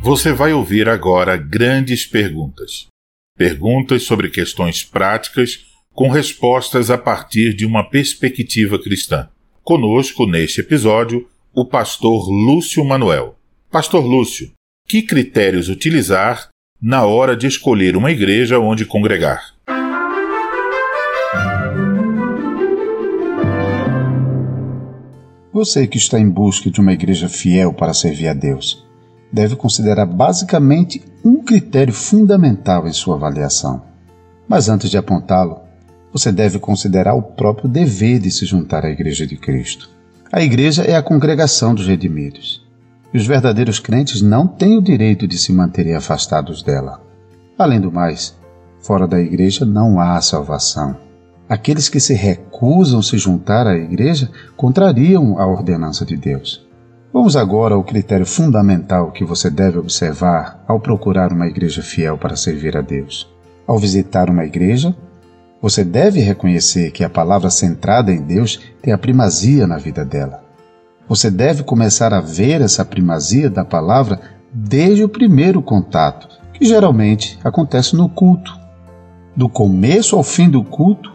Você vai ouvir agora grandes perguntas. Perguntas sobre questões práticas com respostas a partir de uma perspectiva cristã. Conosco, neste episódio, o pastor Lúcio Manuel. Pastor Lúcio, que critérios utilizar na hora de escolher uma igreja onde congregar? Você que está em busca de uma igreja fiel para servir a Deus deve considerar basicamente um critério fundamental em sua avaliação. Mas antes de apontá-lo, você deve considerar o próprio dever de se juntar à Igreja de Cristo. A igreja é a congregação dos redimidos. E os verdadeiros crentes não têm o direito de se manterem afastados dela. Além do mais, fora da igreja não há salvação. Aqueles que se recusam se juntar à igreja contrariam a ordenança de Deus. Vamos agora ao critério fundamental que você deve observar ao procurar uma igreja fiel para servir a Deus. Ao visitar uma igreja, você deve reconhecer que a palavra centrada em Deus tem a primazia na vida dela. Você deve começar a ver essa primazia da palavra desde o primeiro contato, que geralmente acontece no culto. Do começo ao fim do culto,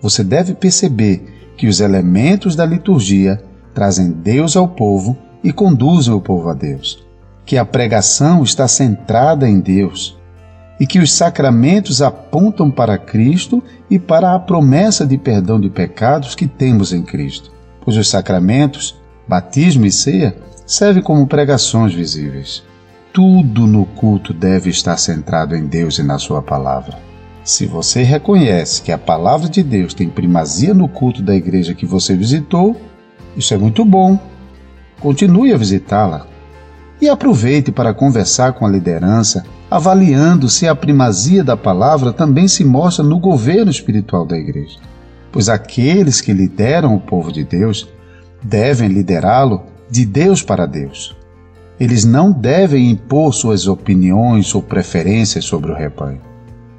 você deve perceber que os elementos da liturgia trazem Deus ao povo e conduzem o povo a Deus, que a pregação está centrada em Deus e que os sacramentos apontam para Cristo e para a promessa de perdão de pecados que temos em Cristo, pois os sacramentos, batismo e ceia, servem como pregações visíveis. Tudo no culto deve estar centrado em Deus e na Sua palavra. Se você reconhece que a palavra de Deus tem primazia no culto da igreja que você visitou, isso é muito bom Continue a visitá-la e aproveite para conversar com a liderança, avaliando se a primazia da palavra também se mostra no governo espiritual da igreja. Pois aqueles que lideram o povo de Deus devem liderá-lo de Deus para Deus. Eles não devem impor suas opiniões ou preferências sobre o rebanho.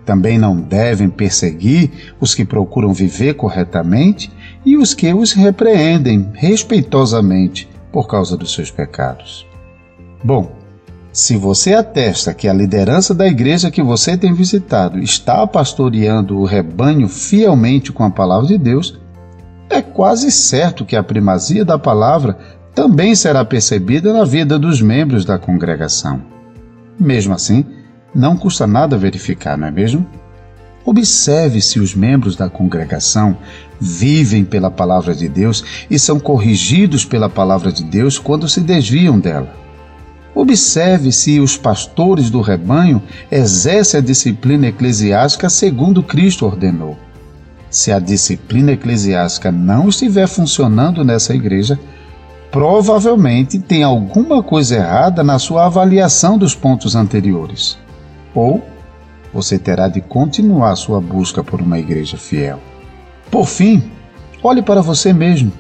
Também não devem perseguir os que procuram viver corretamente e os que os repreendem respeitosamente por causa dos seus pecados. Bom, se você atesta que a liderança da igreja que você tem visitado está pastoreando o rebanho fielmente com a palavra de Deus, é quase certo que a primazia da palavra também será percebida na vida dos membros da congregação. Mesmo assim, não custa nada verificar, não é mesmo? Observe se os membros da congregação vivem pela palavra de Deus e são corrigidos pela palavra de Deus quando se desviam dela. Observe se os pastores do rebanho exercem a disciplina eclesiástica segundo Cristo ordenou. Se a disciplina eclesiástica não estiver funcionando nessa igreja, provavelmente tem alguma coisa errada na sua avaliação dos pontos anteriores. Ou você terá de continuar sua busca por uma igreja fiel. Por fim, olhe para você mesmo.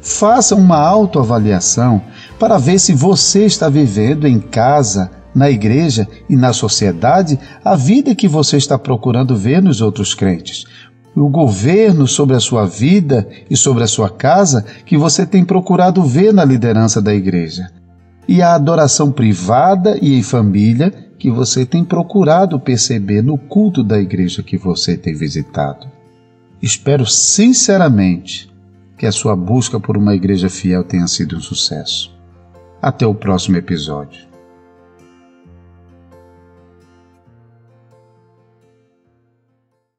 Faça uma autoavaliação para ver se você está vivendo em casa, na igreja e na sociedade a vida que você está procurando ver nos outros crentes. O governo sobre a sua vida e sobre a sua casa que você tem procurado ver na liderança da igreja. E a adoração privada e em família que você tem procurado perceber no culto da igreja que você tem visitado. Espero sinceramente que a sua busca por uma igreja fiel tenha sido um sucesso. Até o próximo episódio.